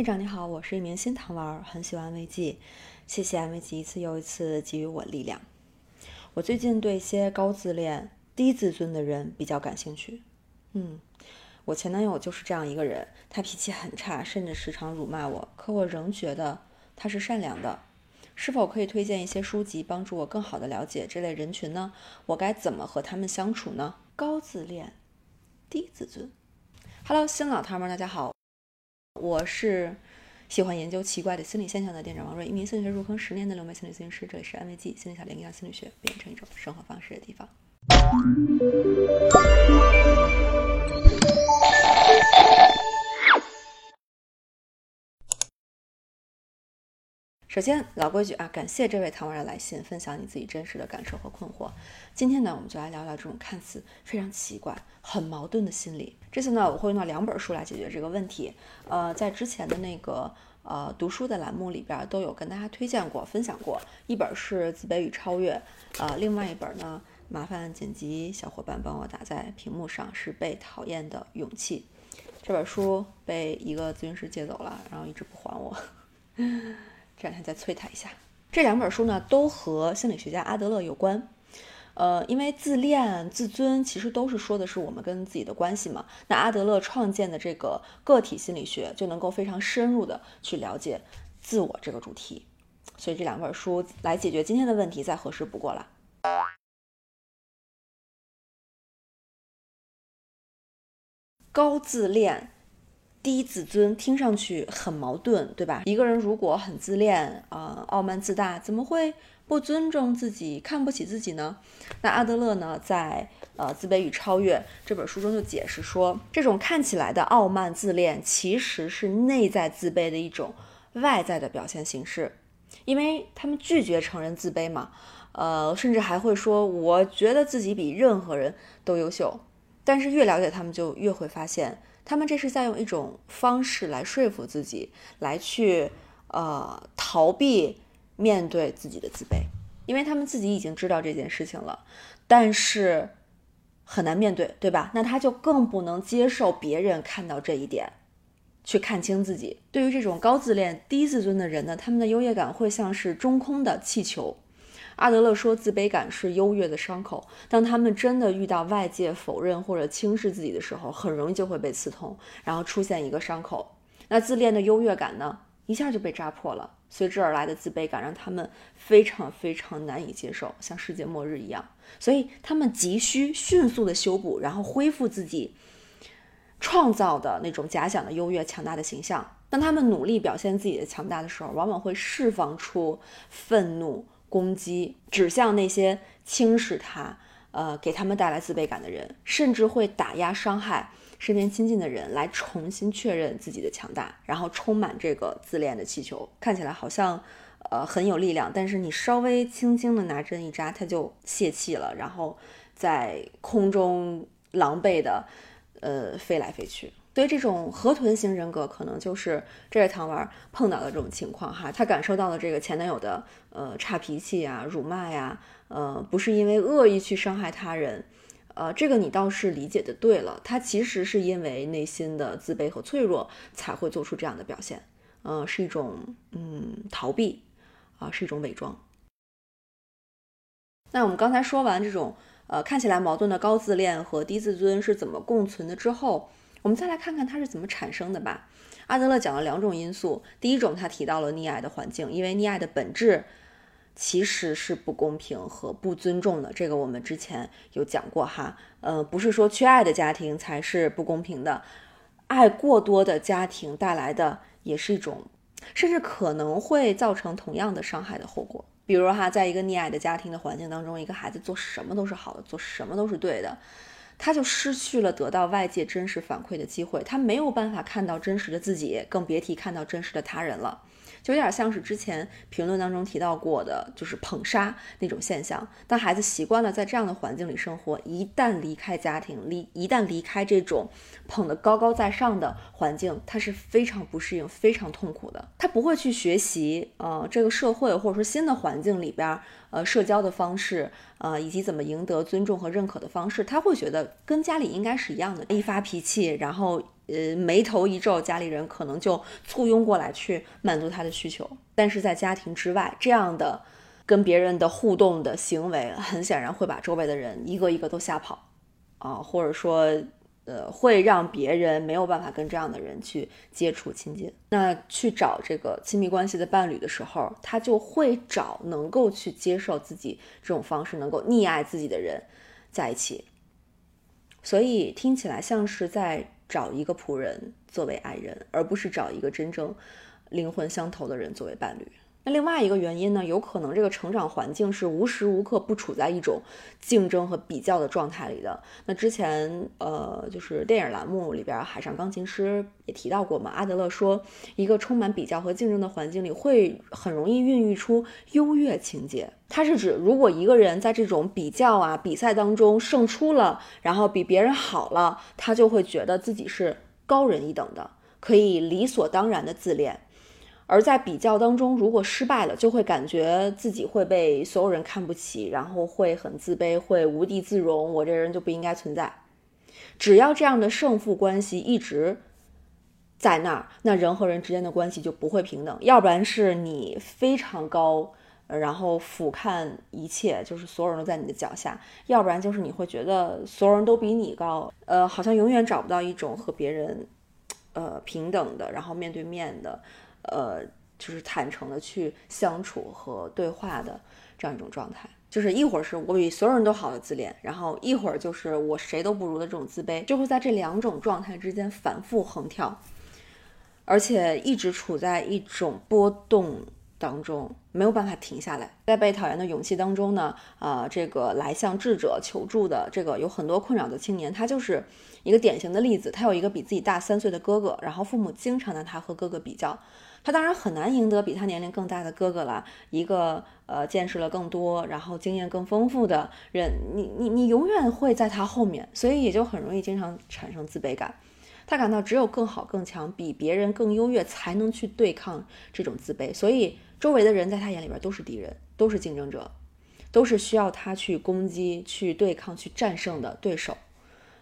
店长你好，我是一名新糖丸，很喜欢安慰剂，谢谢安慰剂一次又一次给予我力量。我最近对一些高自恋、低自尊的人比较感兴趣。嗯，我前男友就是这样一个人，他脾气很差，甚至时常辱骂我，可我仍觉得他是善良的。是否可以推荐一些书籍，帮助我更好的了解这类人群呢？我该怎么和他们相处呢？高自恋、低自尊。Hello，新老糖们，大家好。我是喜欢研究奇怪的心理现象的店长王瑞，一名心理学入坑十年的留美心理咨询师。这里是安慰剂心理小林，让心理学变成一种生活方式的地方。首先，老规矩啊，感谢这位糖丸的来信，分享你自己真实的感受和困惑。今天呢，我们就来聊聊这种看似非常奇怪、很矛盾的心理。这次呢，我会用到两本书来解决这个问题。呃，在之前的那个呃读书的栏目里边都有跟大家推荐过、分享过，一本是《自卑与超越》，呃，另外一本呢，麻烦剪辑小伙伴帮我打在屏幕上，是《被讨厌的勇气》。这本书被一个咨询师借走了，然后一直不还我。这两天再催他一下。这两本书呢，都和心理学家阿德勒有关。呃，因为自恋、自尊其实都是说的是我们跟自己的关系嘛。那阿德勒创建的这个个体心理学，就能够非常深入的去了解自我这个主题。所以这两本书来解决今天的问题，再合适不过了。高自恋。低自尊听上去很矛盾，对吧？一个人如果很自恋啊，傲慢自大，怎么会不尊重自己、看不起自己呢？那阿德勒呢，在呃《自卑与超越》这本书中就解释说，这种看起来的傲慢自恋，其实是内在自卑的一种外在的表现形式，因为他们拒绝承认自卑嘛，呃，甚至还会说，我觉得自己比任何人都优秀。但是越了解他们，就越会发现。他们这是在用一种方式来说服自己，来去呃逃避面对自己的自卑，因为他们自己已经知道这件事情了，但是很难面对，对吧？那他就更不能接受别人看到这一点，去看清自己。对于这种高自恋、低自尊的人呢，他们的优越感会像是中空的气球。阿德勒说，自卑感是优越的伤口。当他们真的遇到外界否认或者轻视自己的时候，很容易就会被刺痛，然后出现一个伤口。那自恋的优越感呢，一下就被扎破了。随之而来的自卑感让他们非常非常难以接受，像世界末日一样。所以他们急需迅速的修补，然后恢复自己创造的那种假想的优越、强大的形象。当他们努力表现自己的强大的时候，往往会释放出愤怒。攻击指向那些轻视他、呃给他们带来自卑感的人，甚至会打压伤害身边亲近的人，来重新确认自己的强大，然后充满这个自恋的气球，看起来好像呃很有力量，但是你稍微轻轻的拿针一扎，它就泄气了，然后在空中狼狈的呃飞来飞去。所以这种河豚型人格可能就是这位糖丸碰到的这种情况哈，他感受到了这个前男友的呃差脾气呀、辱骂呀，呃不是因为恶意去伤害他人，呃这个你倒是理解的对了，他其实是因为内心的自卑和脆弱才会做出这样的表现，呃是一种嗯逃避啊，是一种伪装。那我们刚才说完这种呃看起来矛盾的高自恋和低自尊是怎么共存的之后。我们再来看看它是怎么产生的吧。阿德勒讲了两种因素，第一种他提到了溺爱的环境，因为溺爱的本质其实是不公平和不尊重的。这个我们之前有讲过哈，呃，不是说缺爱的家庭才是不公平的，爱过多的家庭带来的也是一种，甚至可能会造成同样的伤害的后果。比如哈，在一个溺爱的家庭的环境当中，一个孩子做什么都是好的，做什么都是对的。他就失去了得到外界真实反馈的机会，他没有办法看到真实的自己，更别提看到真实的他人了。就有点像是之前评论当中提到过的，就是捧杀那种现象。当孩子习惯了在这样的环境里生活，一旦离开家庭，离一旦离开这种捧得高高在上的环境，他是非常不适应、非常痛苦的。他不会去学习，呃，这个社会或者说新的环境里边，呃，社交的方式，呃，以及怎么赢得尊重和认可的方式，他会觉得跟家里应该是一样的。一发脾气，然后。呃，眉头一皱，家里人可能就簇拥过来去满足他的需求。但是在家庭之外，这样的跟别人的互动的行为，很显然会把周围的人一个一个都吓跑，啊，或者说，呃，会让别人没有办法跟这样的人去接触亲近。那去找这个亲密关系的伴侣的时候，他就会找能够去接受自己这种方式，能够溺爱自己的人在一起。所以听起来像是在。找一个仆人作为爱人，而不是找一个真正灵魂相投的人作为伴侣。那另外一个原因呢？有可能这个成长环境是无时无刻不处在一种竞争和比较的状态里的。那之前呃，就是电影栏目里边《海上钢琴师》也提到过嘛。阿德勒说，一个充满比较和竞争的环境里，会很容易孕育出优越情节。它是指，如果一个人在这种比较啊比赛当中胜出了，然后比别人好了，他就会觉得自己是高人一等的，可以理所当然的自恋。而在比较当中，如果失败了，就会感觉自己会被所有人看不起，然后会很自卑，会无地自容。我这人就不应该存在。只要这样的胜负关系一直在那儿，那人和人之间的关系就不会平等。要不然是你非常高，然后俯瞰一切，就是所有人都在你的脚下；要不然就是你会觉得所有人都比你高，呃，好像永远找不到一种和别人，呃，平等的，然后面对面的。呃，就是坦诚的去相处和对话的这样一种状态，就是一会儿是我比所有人都好的自恋，然后一会儿就是我谁都不如的这种自卑，就会在这两种状态之间反复横跳，而且一直处在一种波动当中，没有办法停下来。在被讨厌的勇气当中呢，啊，这个来向智者求助的这个有很多困扰的青年，他就是一个典型的例子。他有一个比自己大三岁的哥哥，然后父母经常拿他和哥哥比较。他当然很难赢得比他年龄更大的哥哥了，一个呃见识了更多，然后经验更丰富的人，你你你永远会在他后面，所以也就很容易经常产生自卑感。他感到只有更好更强，比别人更优越，才能去对抗这种自卑，所以周围的人在他眼里边都是敌人，都是竞争者，都是需要他去攻击、去对抗、去战胜的对手，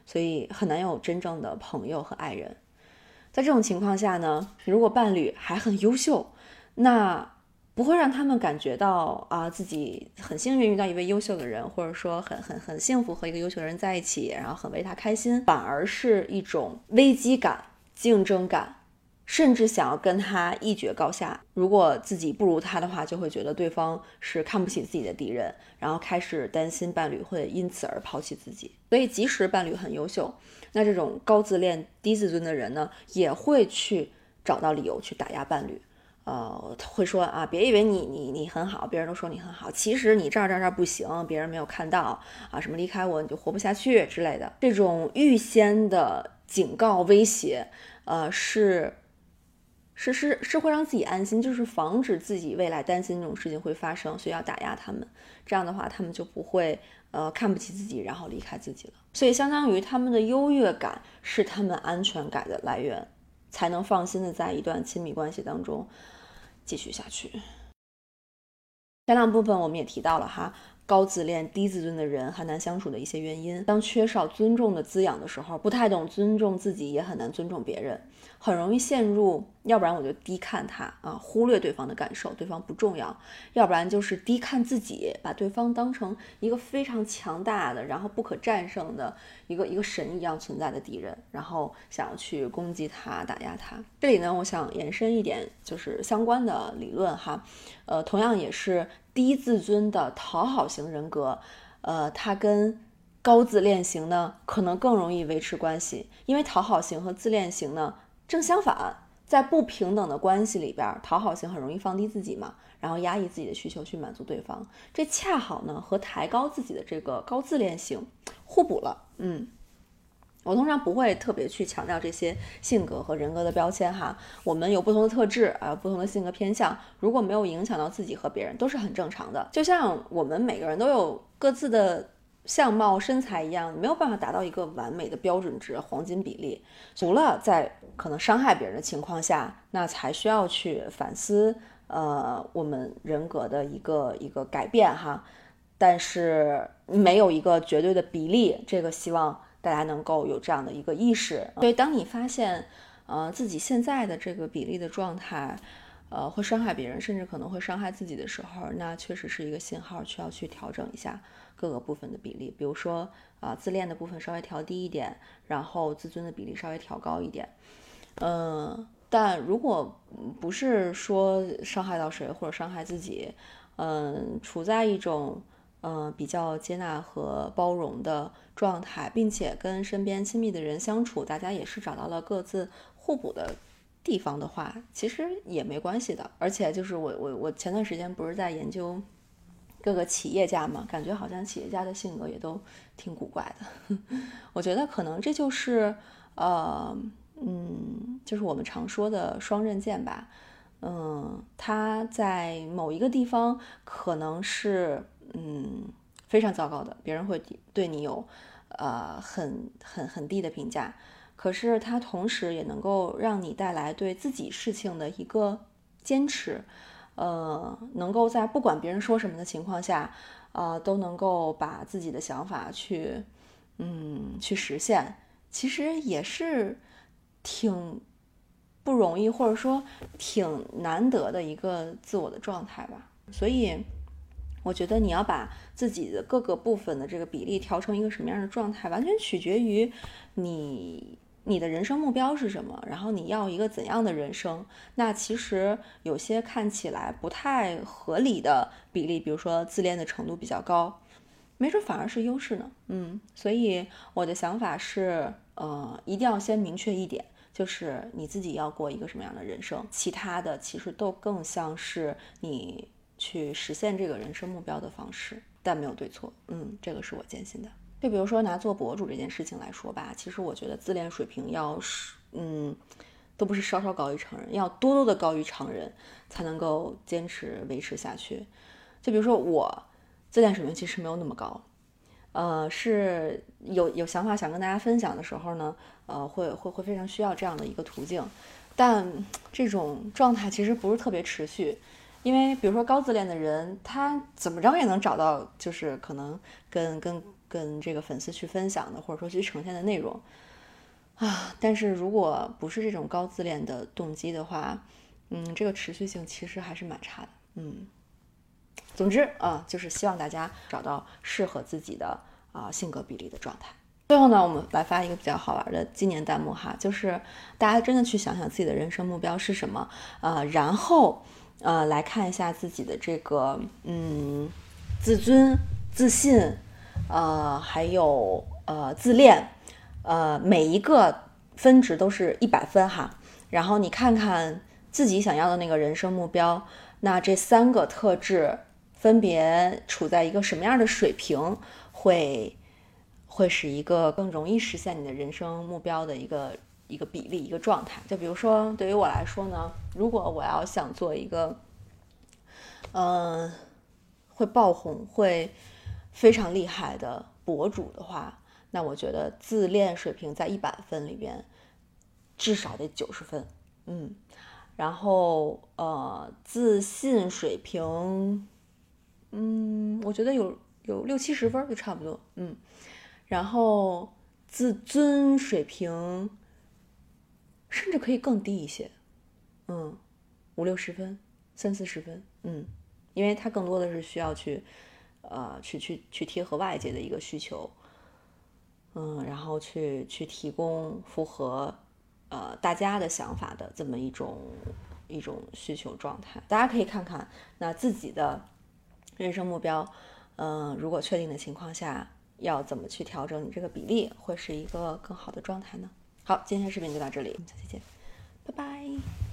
所以很难有真正的朋友和爱人。在这种情况下呢，如果伴侣还很优秀，那不会让他们感觉到啊自己很幸运遇到一位优秀的人，或者说很很很幸福和一个优秀的人在一起，然后很为他开心，反而是一种危机感、竞争感。甚至想要跟他一决高下。如果自己不如他的话，就会觉得对方是看不起自己的敌人，然后开始担心伴侣会因此而抛弃自己。所以，即使伴侣很优秀，那这种高自恋、低自尊的人呢，也会去找到理由去打压伴侣。呃，会说啊，别以为你你你很好，别人都说你很好，其实你这儿这儿这儿不行，别人没有看到啊，什么离开我你就活不下去之类的。这种预先的警告、威胁，呃，是。是是是会让自己安心，就是防止自己未来担心这种事情会发生，所以要打压他们。这样的话，他们就不会呃看不起自己，然后离开自己了。所以相当于他们的优越感是他们安全感的来源，才能放心的在一段亲密关系当中继续下去。前两部分我们也提到了哈。高自恋、低自尊的人很难相处的一些原因。当缺少尊重的滋养的时候，不太懂尊重自己，也很难尊重别人，很容易陷入，要不然我就低看他啊，忽略对方的感受，对方不重要；要不然就是低看自己，把对方当成一个非常强大的，然后不可战胜的一个一个神一样存在的敌人，然后想要去攻击他、打压他。这里呢，我想延伸一点，就是相关的理论哈，呃，同样也是。低自尊的讨好型人格，呃，它跟高自恋型呢，可能更容易维持关系，因为讨好型和自恋型呢正相反，在不平等的关系里边，讨好型很容易放低自己嘛，然后压抑自己的需求去满足对方，这恰好呢和抬高自己的这个高自恋型互补了，嗯。我通常不会特别去强调这些性格和人格的标签哈，我们有不同的特质啊，不同的性格偏向，如果没有影响到自己和别人，都是很正常的。就像我们每个人都有各自的相貌、身材一样，没有办法达到一个完美的标准值、黄金比例。除了在可能伤害别人的情况下，那才需要去反思，呃，我们人格的一个一个改变哈。但是没有一个绝对的比例，这个希望。大家能够有这样的一个意识。所以，当你发现，呃，自己现在的这个比例的状态，呃，会伤害别人，甚至可能会伤害自己的时候，那确实是一个信号，需要去调整一下各个部分的比例。比如说，啊，自恋的部分稍微调低一点，然后自尊的比例稍微调高一点。嗯，但如果不是说伤害到谁或者伤害自己，嗯，处在一种嗯比较接纳和包容的状态，并且跟身边亲密的人相处，大家也是找到了各自互补的。地方的话，其实也没关系的。而且就是我我我前段时间不是在研究各个企业家嘛，感觉好像企业家的性格也都挺古怪的。我觉得可能这就是呃嗯，就是我们常说的双刃剑吧。嗯，他在某一个地方可能是嗯非常糟糕的，别人会对你有呃很很很低的评价。可是它同时也能够让你带来对自己事情的一个坚持，呃，能够在不管别人说什么的情况下，呃，都能够把自己的想法去，嗯，去实现。其实也是挺不容易，或者说挺难得的一个自我的状态吧。所以，我觉得你要把自己的各个部分的这个比例调成一个什么样的状态，完全取决于你。你的人生目标是什么？然后你要一个怎样的人生？那其实有些看起来不太合理的比例，比如说自恋的程度比较高，没准反而是优势呢。嗯，所以我的想法是，呃，一定要先明确一点，就是你自己要过一个什么样的人生，其他的其实都更像是你去实现这个人生目标的方式，但没有对错。嗯，这个是我坚信的。就比如说拿做博主这件事情来说吧，其实我觉得自恋水平要是，嗯，都不是稍稍高于常人，要多多的高于常人，才能够坚持维持下去。就比如说我自恋水平其实没有那么高，呃，是有有想法想跟大家分享的时候呢，呃，会会会非常需要这样的一个途径，但这种状态其实不是特别持续，因为比如说高自恋的人，他怎么着也能找到，就是可能跟跟。跟这个粉丝去分享的，或者说去呈现的内容啊，但是如果不是这种高自恋的动机的话，嗯，这个持续性其实还是蛮差的，嗯。总之啊，就是希望大家找到适合自己的啊性格比例的状态。最后呢，我们来发一个比较好玩的纪念弹幕哈，就是大家真的去想想自己的人生目标是什么，呃，然后呃来看一下自己的这个嗯自尊、自信。呃，还有呃，自恋，呃，每一个分值都是一百分哈。然后你看看自己想要的那个人生目标，那这三个特质分别处在一个什么样的水平，会会是一个更容易实现你的人生目标的一个一个比例一个状态。就比如说，对于我来说呢，如果我要想做一个，嗯，会爆红会。非常厉害的博主的话，那我觉得自恋水平在一百分里边至少得九十分，嗯，然后呃自信水平，嗯，我觉得有有六七十分就差不多，嗯，然后自尊水平甚至可以更低一些，嗯，五六十分，三四十分，嗯，因为它更多的是需要去。呃，去去去贴合外界的一个需求，嗯，然后去去提供符合呃大家的想法的这么一种一种需求状态。大家可以看看那自己的人生目标，嗯，如果确定的情况下，要怎么去调整你这个比例，会是一个更好的状态呢？好，今天视频就到这里，我们下期见，拜拜。